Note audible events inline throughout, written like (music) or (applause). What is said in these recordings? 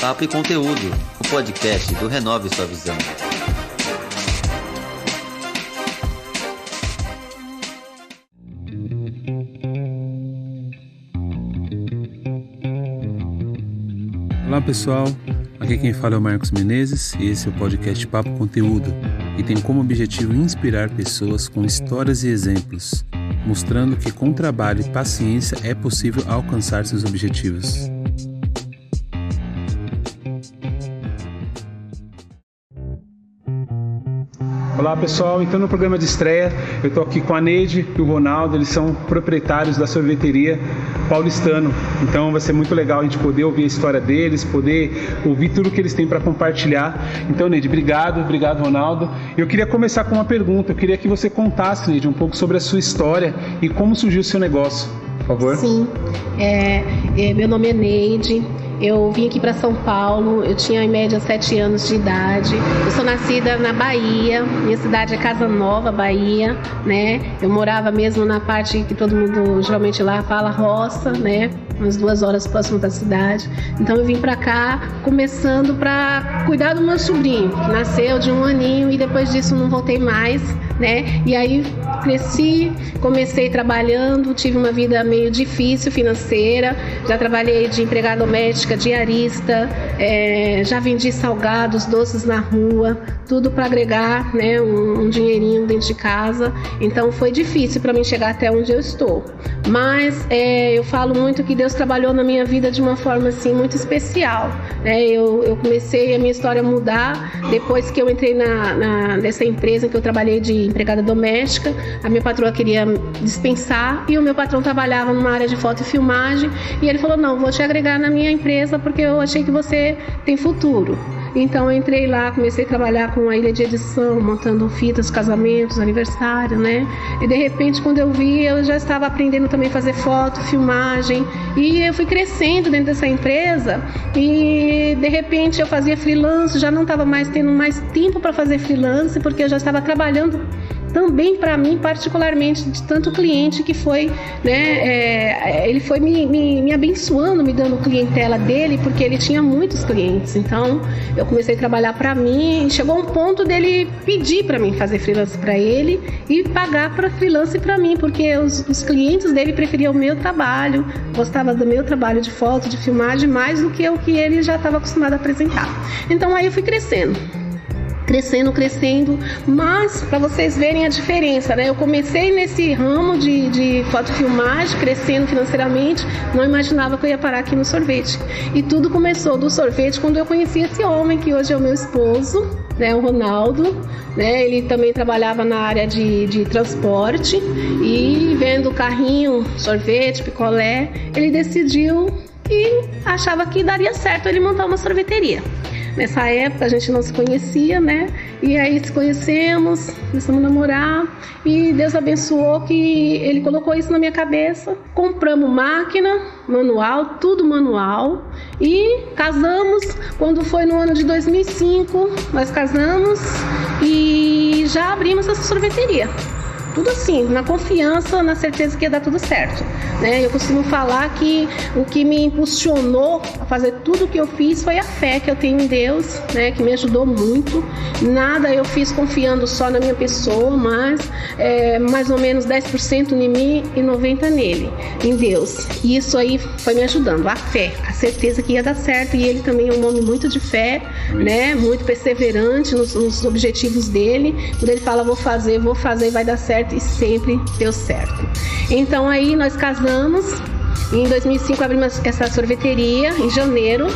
Papo e Conteúdo, o podcast do Renove Sua Visão. Olá pessoal, aqui quem fala é o Marcos Menezes e esse é o podcast Papo Conteúdo, que tem como objetivo inspirar pessoas com histórias e exemplos, mostrando que com trabalho e paciência é possível alcançar seus objetivos. Olá pessoal, então no programa de estreia eu estou aqui com a Neide e o Ronaldo, eles são proprietários da sorveteria Paulistano. Então vai ser muito legal a gente poder ouvir a história deles, poder ouvir tudo que eles têm para compartilhar. Então Neide, obrigado, obrigado Ronaldo. Eu queria começar com uma pergunta, eu queria que você contasse Neide um pouco sobre a sua história e como surgiu o seu negócio, por favor. Sim, é, é, meu nome é Neide, eu vim aqui para São Paulo, eu tinha em média sete anos de idade. Eu sou nascida na Bahia, minha cidade é Casa Nova, Bahia, né? Eu morava mesmo na parte que todo mundo geralmente lá fala roça, né? Umas duas horas próximo da cidade. Então eu vim para cá começando para cuidar do meu sobrinho, que nasceu de um aninho e depois disso não voltei mais, né? E aí cresci, comecei trabalhando, tive uma vida meio difícil financeira, já trabalhei de empregada doméstica, diarista, é, já vendi salgados, doces na rua, tudo para agregar né, um, um, dinheirinho dentro de casa. Então foi difícil para mim chegar até onde eu estou. Mas é, eu falo muito que Deus trabalhou na minha vida de uma forma assim muito especial. Né? Eu, eu comecei a minha história a mudar depois que eu entrei na, na, nessa empresa que eu trabalhei de empregada doméstica. A minha patroa queria dispensar e o meu patrão trabalhava numa área de foto e filmagem e ele falou: Não, vou te agregar na minha empresa porque eu achei que você tem futuro. Então eu entrei lá, comecei a trabalhar com a ilha de edição, montando fitas, casamentos, aniversário, né? E de repente, quando eu vi, eu já estava aprendendo também a fazer foto, filmagem. E eu fui crescendo dentro dessa empresa e de repente eu fazia freelance, já não estava mais tendo mais tempo para fazer freelance, porque eu já estava trabalhando também para mim, particularmente, de tanto cliente que foi, né, é, ele foi me, me, me, abençoando, me dando clientela dele, porque ele tinha muitos clientes. Então, eu comecei a trabalhar para mim e chegou um ponto dele pedir para mim fazer freelance para ele e pagar para freelance para mim, porque os, os clientes dele preferiam o meu trabalho, gostavam do meu trabalho de foto, de filmagem, mais do que o que ele já estava acostumado a apresentar. Então, aí eu fui crescendo crescendo, crescendo, mas para vocês verem a diferença, né? Eu comecei nesse ramo de, de fotofilmagem, crescendo financeiramente, não imaginava que eu ia parar aqui no sorvete. E tudo começou do sorvete quando eu conheci esse homem que hoje é o meu esposo, né, o Ronaldo, né, ele também trabalhava na área de, de transporte e vendo carrinho, sorvete, picolé, ele decidiu e achava que daria certo ele montar uma sorveteria. Nessa época a gente não se conhecia, né? E aí se conhecemos, começamos a namorar e Deus abençoou que Ele colocou isso na minha cabeça. Compramos máquina, manual, tudo manual e casamos. Quando foi no ano de 2005, nós casamos e já abrimos essa sorveteria tudo assim, na confiança, na certeza que ia dar tudo certo. Né? Eu costumo falar que o que me impulsionou a fazer tudo o que eu fiz foi a fé que eu tenho em Deus, né? que me ajudou muito. Nada eu fiz confiando só na minha pessoa, mas é, mais ou menos 10% em mim e 90% nele, em Deus. E isso aí foi me ajudando, a fé, a certeza que ia dar certo. E ele também é um homem muito de fé, né? muito perseverante nos, nos objetivos dele. Quando ele fala, vou fazer, vou fazer, vai dar certo, e sempre deu certo. Então aí nós casamos. Em 2005 abrimos essa sorveteria em janeiro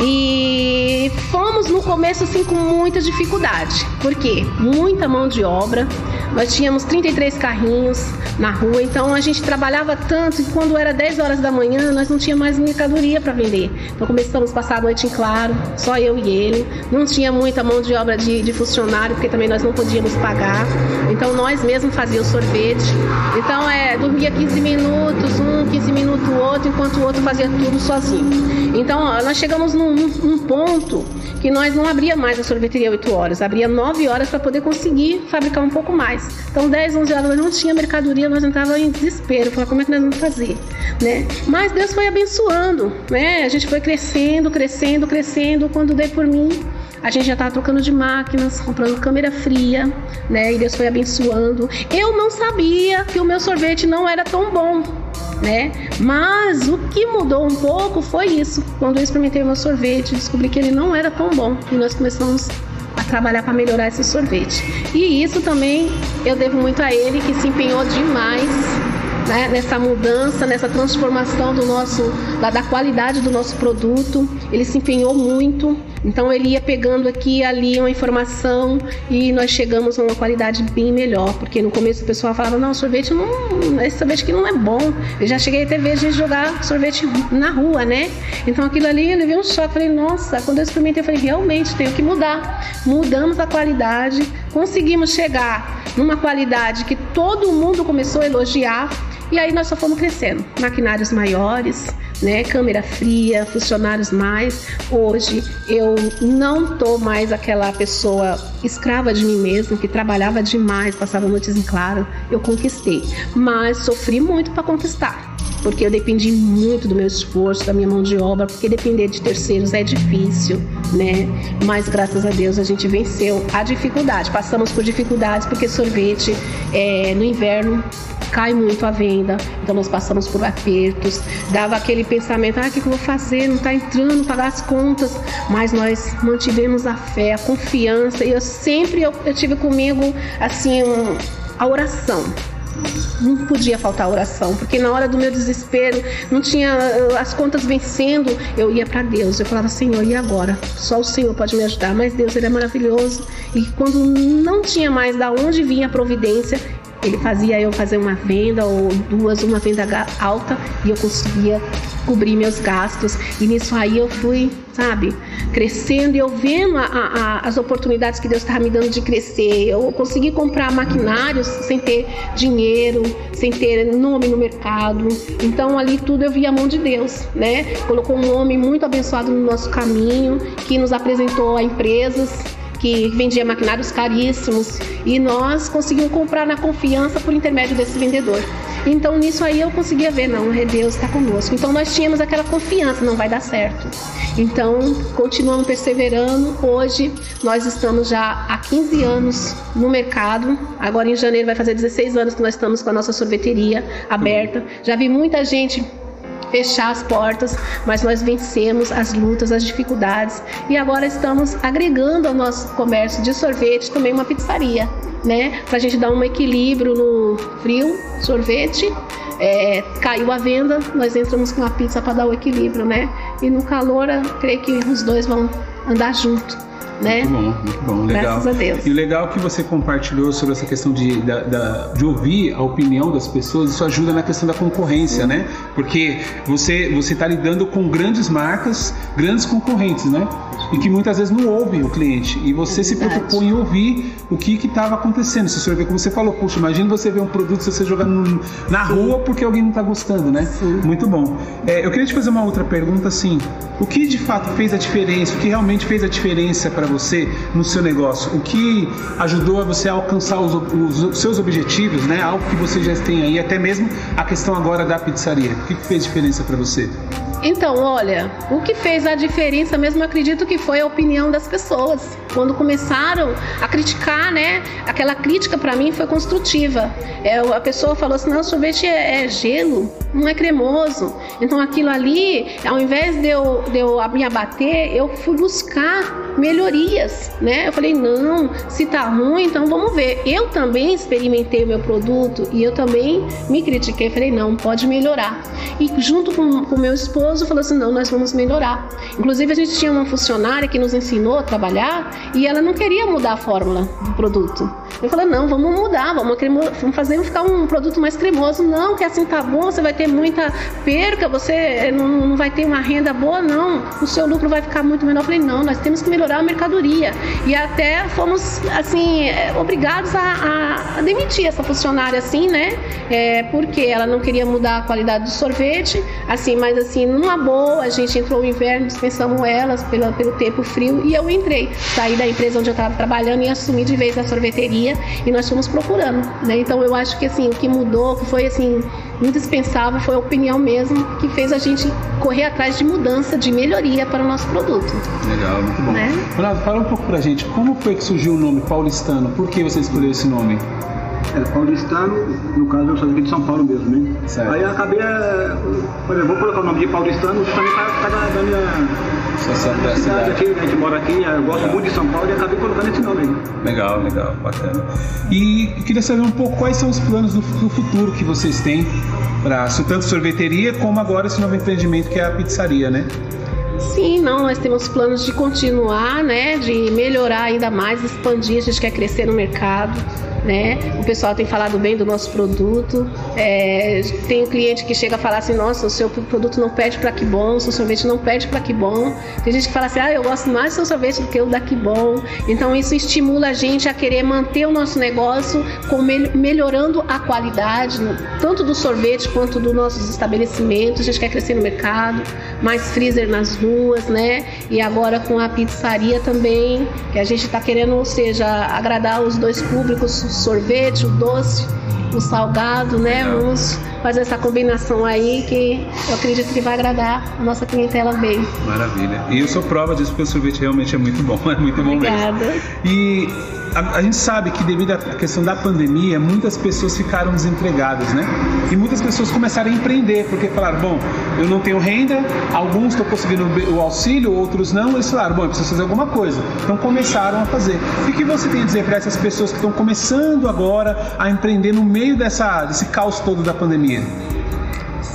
e fomos no começo assim com muita dificuldade. Por quê? Muita mão de obra. Nós tínhamos 33 carrinhos na rua, então a gente trabalhava tanto que quando era 10 horas da manhã nós não tinha mais mercadoria para vender. Então começamos a passar a noite em claro, só eu e ele. Não tinha muita mão de obra de, de funcionário, porque também nós não podíamos pagar. Então nós mesmos fazíamos sorvete. Então é, dormia 15 minutos, um, 15 minutos o outro, enquanto o outro fazia tudo sozinho. Então nós chegamos num um, um ponto que nós não abria mais a sorveteria 8 horas, abria 9 horas para poder conseguir fabricar um pouco mais. Então 10, 11 horas não tinha mercadoria, nós entrava em desespero, falava como é que nós vamos fazer, né? Mas Deus foi abençoando, né? A gente foi crescendo, crescendo, crescendo, quando dei por mim, a gente já estava trocando de máquinas, comprando câmera fria, né? E Deus foi abençoando. Eu não sabia que o meu sorvete não era tão bom, né? Mas o que mudou um pouco foi isso. Quando eu experimentei o meu sorvete, descobri que ele não era tão bom e nós começamos a trabalhar para melhorar esse sorvete. E isso também eu devo muito a ele que se empenhou demais né, nessa mudança, nessa transformação do nosso, da, da, qualidade do nosso produto. Ele se empenhou muito. Então ele ia pegando aqui e ali uma informação e nós chegamos a uma qualidade bem melhor. Porque no começo o pessoal falava, não, sorvete não. Esse sorvete aqui não é bom. Eu já cheguei até ver a gente jogar sorvete na rua, né? Então aquilo ali eu levei um choque. Falei, nossa, quando eu experimentei, eu falei, realmente tenho que mudar. Mudamos a qualidade, conseguimos chegar numa qualidade que todo mundo começou a elogiar e aí nós só fomos crescendo. Maquinários maiores, né? Câmera fria, funcionários mais. Hoje eu não tô mais aquela pessoa escrava de mim mesma, que trabalhava demais, passava noites em claro. Eu conquistei, mas sofri muito para conquistar porque eu dependi muito do meu esforço, da minha mão de obra, porque depender de terceiros é difícil, né? Mas graças a Deus a gente venceu a dificuldade. Passamos por dificuldades porque sorvete é, no inverno cai muito a venda, então nós passamos por apertos, dava aquele pensamento, ah, o que eu vou fazer? Não está entrando, pagar as contas, mas nós mantivemos a fé, a confiança, e eu sempre eu, eu tive comigo assim um, a oração não podia faltar oração, porque na hora do meu desespero, não tinha as contas vencendo, eu ia para Deus. Eu falava, Senhor, e agora? Só o Senhor pode me ajudar. Mas Deus, ele é maravilhoso. E quando não tinha mais da onde vinha a providência, ele fazia eu fazer uma venda ou duas, uma venda alta e eu conseguia cobrir meus gastos. E nisso aí eu fui, sabe, crescendo e eu vendo a, a, as oportunidades que Deus estava me dando de crescer. Eu consegui comprar maquinários sem ter dinheiro, sem ter nome no mercado. Então ali tudo eu vi a mão de Deus, né? Colocou um homem muito abençoado no nosso caminho, que nos apresentou a empresas que vendia maquinários caríssimos e nós conseguimos comprar na confiança por intermédio desse vendedor. Então nisso aí eu conseguia ver, não, é Deus está conosco. Então nós tínhamos aquela confiança, não vai dar certo. Então continuamos perseverando. Hoje nós estamos já há 15 anos no mercado. Agora em janeiro vai fazer 16 anos que nós estamos com a nossa sorveteria aberta. Já vi muita gente fechar as portas, mas nós vencemos as lutas, as dificuldades e agora estamos agregando ao nosso comércio de sorvete também uma pizzaria, né? Para a gente dar um equilíbrio no frio, sorvete. É, caiu a venda, nós entramos com a pizza para dar o equilíbrio, né? E no calor, creio que os dois vão andar junto né? Muito bom, muito bom, legal. Graças a Deus. E o legal que você compartilhou sobre essa questão de, da, da, de ouvir a opinião das pessoas, isso ajuda na questão da concorrência, né? Porque você você está lidando com grandes marcas, grandes concorrentes, né? E que muitas vezes não ouvem o cliente. E você é se preocupou em ouvir o que estava acontecendo. Se você ver como você falou, puxa, imagina você ver um produto você jogar no, na Sim. rua porque alguém não está gostando, né? Sim. Muito bom. É, eu queria te fazer uma outra pergunta assim. O que de fato fez a diferença? O que realmente fez a diferença para você no seu negócio? O que ajudou a você a alcançar os, os, seus objetivos, né? Algo que você já tem aí, até mesmo a questão agora da pizzaria. O que fez diferença para você? Então, olha, o que fez a diferença mesmo, acredito que foi a opinião das pessoas. Quando começaram a criticar, né? Aquela crítica para mim foi construtiva. É, a pessoa falou assim: não, sorvete é, é, gelo, não é cremoso. Então, aquilo ali, ao invés de eu, de eu me abater, eu fui buscar melhorias, né? Eu falei: não, se tá ruim, então vamos ver. Eu também experimentei o meu produto e eu também me critiquei. Falei: não, pode melhorar. E junto com o meu esposo, esposo falou assim: não, nós vamos melhorar. Inclusive, a gente tinha uma funcionária que nos ensinou a trabalhar e ela não queria mudar a fórmula do produto. Eu falei: não, vamos mudar, vamos, vamos fazer ficar um produto mais cremoso. Não, que assim tá bom, você vai ter muita perca, você não, não vai ter uma renda boa, não. O seu lucro vai ficar muito menor. Eu falei, não, nós temos que melhorar a mercadoria. E até fomos, assim, é, obrigados a, a, demitir essa funcionária, assim, né? É, porque ela não queria mudar a qualidade do sorvete, assim, mas assim, numa boa, a gente entrou no inverno, dispensamos elas pela, pelo tempo frio e eu entrei. Saí da empresa onde eu estava trabalhando e assumi de vez a sorveteria e nós fomos procurando, né? Então eu acho que assim, o que mudou, que foi assim, indispensável, foi a opinião mesmo que fez a gente correr atrás de mudança, de melhoria para o nosso produto. Legal, muito bom. Né? Ronaldo, fala um pouco pra gente, como foi que surgiu o nome paulistano? Por que você escolheu esse nome? É, paulistano, no caso eu sou daqui de São Paulo mesmo, né? Certo. Aí eu acabei, é, falei, vou colocar o nome de paulistano justamente para da minha da cidade aqui, a gente mora aqui, eu gosto muito de São Paulo e acabei colocando esse nome aí. Legal, legal, bacana. E queria saber um pouco quais são os planos do, do futuro que vocês têm para tanto sorveteria como agora esse novo empreendimento que é a pizzaria, né? Sim, não, nós temos planos de continuar, né, de melhorar ainda mais, expandir, a gente quer crescer no mercado né? O pessoal tem falado bem do nosso produto. É, tem um cliente que chega a falar assim: nossa, o seu produto não pede para que bom, o seu sorvete não pede para que bom. Tem gente que fala assim: ah, eu gosto mais do seu sorvete do que o da que bom. Então isso estimula a gente a querer manter o nosso negócio com melhorando a qualidade, tanto do sorvete quanto dos nossos estabelecimentos. A gente quer crescer no mercado, mais freezer nas ruas, né? E agora com a pizzaria também, que a gente está querendo, ou seja, agradar os dois públicos sorvete, o doce, o salgado, né? Vamos fazer essa combinação aí que eu acredito que vai agradar a nossa clientela bem. Maravilha. E eu sou prova disso porque o sorvete realmente é muito bom, (laughs) é muito bom Obrigada. mesmo. E a, a, gente sabe que devido à questão da pandemia, muitas pessoas ficaram desempregadas, né? E muitas pessoas começaram a empreender, porque falaram, bom, eu não tenho renda, alguns estão conseguindo o auxílio, outros não, eles falaram, bom, eu preciso fazer alguma coisa. Então começaram a fazer. E o que você tem a dizer para essas pessoas que estão começando agora a empreender no meio dessa, desse caos todo da pandemia?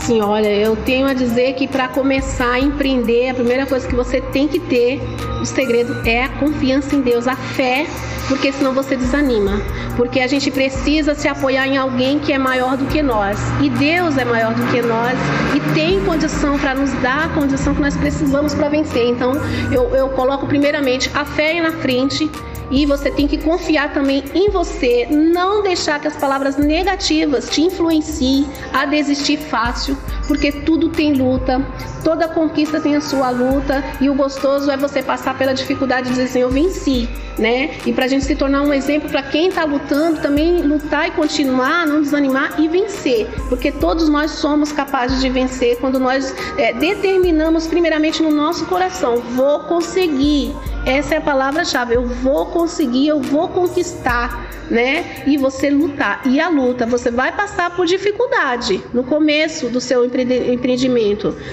Sim, olha, eu tenho a dizer que para começar a empreender, a primeira coisa que você tem que ter, o segredo é a confiança em Deus, a fé, porque senão você desanima. Porque a gente precisa se apoiar em alguém que é maior do que nós. E Deus é maior do que nós e tem condição para nos dar a condição que nós precisamos para vencer. Então, eu, eu coloco primeiramente a fé na frente e você tem que confiar também em você, não deixar que as palavras negativas te influenciem a desistir fácil, porque tudo tem luta, toda conquista tem a sua luta e o gostoso é você passar pela dificuldade e dizer assim, eu venci, né? E para a gente se tornar um exemplo para quem está lutando, também lutar e continuar, não desanimar e vencer, porque todos nós somos capazes de vencer quando nós é, determinamos primeiramente no nosso coração, vou conseguir. Essa é a palavra-chave. Eu vou conseguir, eu vou conquistar, né? E você lutar. E a luta, você vai passar por dificuldade no começo do seu empreendimento,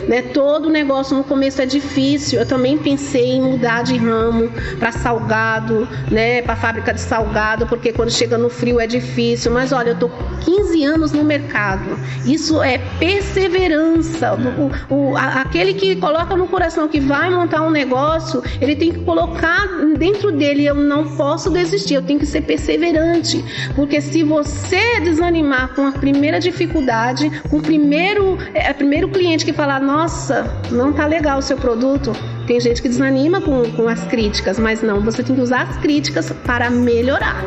né? Todo negócio no começo é difícil. Eu também pensei em mudar de ramo para salgado, né? Para fábrica de salgado, porque quando chega no frio é difícil. Mas olha, eu tô 15 anos no mercado. Isso é perseverança. O, o, a, aquele que coloca no coração que vai montar um negócio, ele tem que colocar dentro dele, eu não posso desistir, eu tenho que ser perseverante, porque se você desanimar com a primeira dificuldade, com o primeiro, é, primeiro cliente que falar, nossa, não tá legal o seu produto, tem gente que desanima com, com as críticas, mas não, você tem que usar as críticas para melhorar.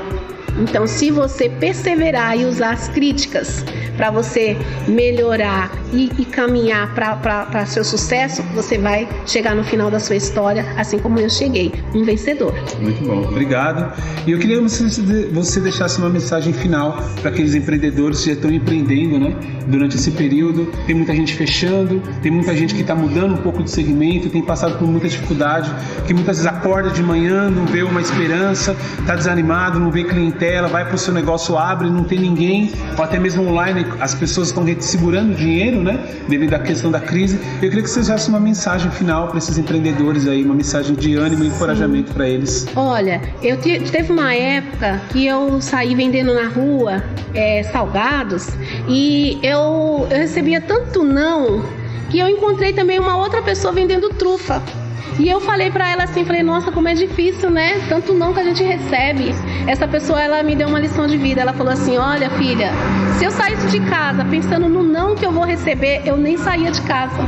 Então, se você perseverar e usar as críticas para você melhorar e, e caminhar para seu sucesso, você vai chegar no final da sua história, assim como eu cheguei, um vencedor. Muito bom, obrigado. E eu queria que você, deixasse uma mensagem final para aqueles empreendedores que já estão empreendendo, né? Durante esse período, tem muita gente fechando, tem muita gente que está mudando um pouco de segmento, tem passado por muita dificuldade, que muitas vezes acorda de manhã, não vê uma esperança, está desanimado, não vê clientela, vai para o seu negócio, abre, não tem ninguém, ou até mesmo online, as pessoas estão segurando dinheiro, né? Devido à questão da crise. Eu queria que você desse uma mensagem final para esses empreendedores aí, uma mensagem de ânimo e encorajamento para eles. Olha, eu te, teve uma época que eu saí vendendo na rua é, salgados e eu, eu recebia tanto não que eu encontrei também uma outra pessoa vendendo trufa. E eu falei para ela assim, falei, nossa, como é difícil, né? Tanto não que a gente recebe. Essa pessoa, ela me deu uma lição de vida. Ela falou assim, olha, filha, se eu saísse de casa pensando no não que eu vou receber, eu nem saía de casa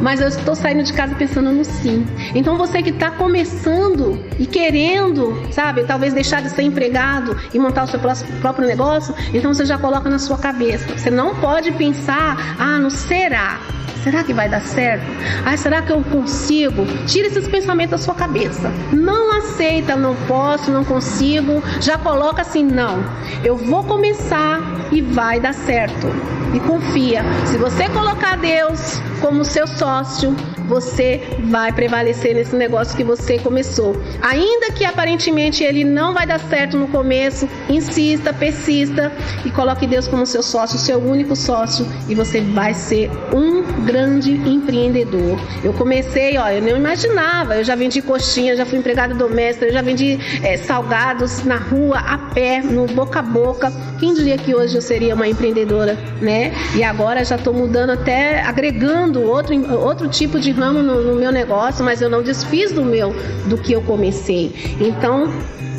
mas eu estou saindo de casa pensando no sim. Então você que está começando e querendo, sabe, talvez deixar de ser empregado e montar o seu próprio negócio, então você já coloca na sua cabeça. Você não pode pensar, ah, não será. Será que vai dar certo? Ah, será que eu consigo? Tira esses pensamentos da sua cabeça. Não aceita, não posso, não consigo. Já coloca assim, não. Eu vou começar e vai dar certo. E confia. Se você colocar Deus como seu sócio, você vai prevalecer nesse negócio que você começou. Ainda que aparentemente ele não vai dar certo no começo, insista, persista e coloque Deus como seu sócio, seu único sócio, e você vai ser um grande empreendedor. Eu comecei, ó, eu não imaginava, eu já vendi coxinha, já fui empregada doméstica, eu já vendi é, salgados na rua, a pé, no boca a boca. Quem diria que hoje eu seria uma empreendedora, né? E agora já estou mudando até agregando outro, outro tipo de ramo no, no meu negócio, mas eu não desfiz do meu, do que eu comecei. Então,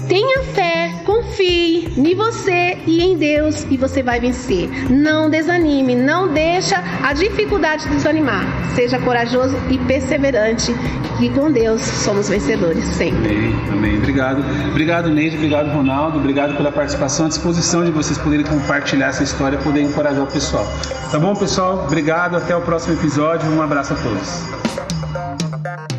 Tenha fé, confie em você e em Deus e você vai vencer. Não desanime, não deixa a dificuldade desanimar. Seja corajoso e perseverante, que com Deus somos vencedores sempre. Amém, amém. Obrigado. Obrigado, Neide, obrigado, Ronaldo. Obrigado pela participação, a disposição de vocês poderem compartilhar essa história, poder encorajar o pessoal. Tá bom, pessoal? Obrigado, até o próximo episódio. Um abraço a todos.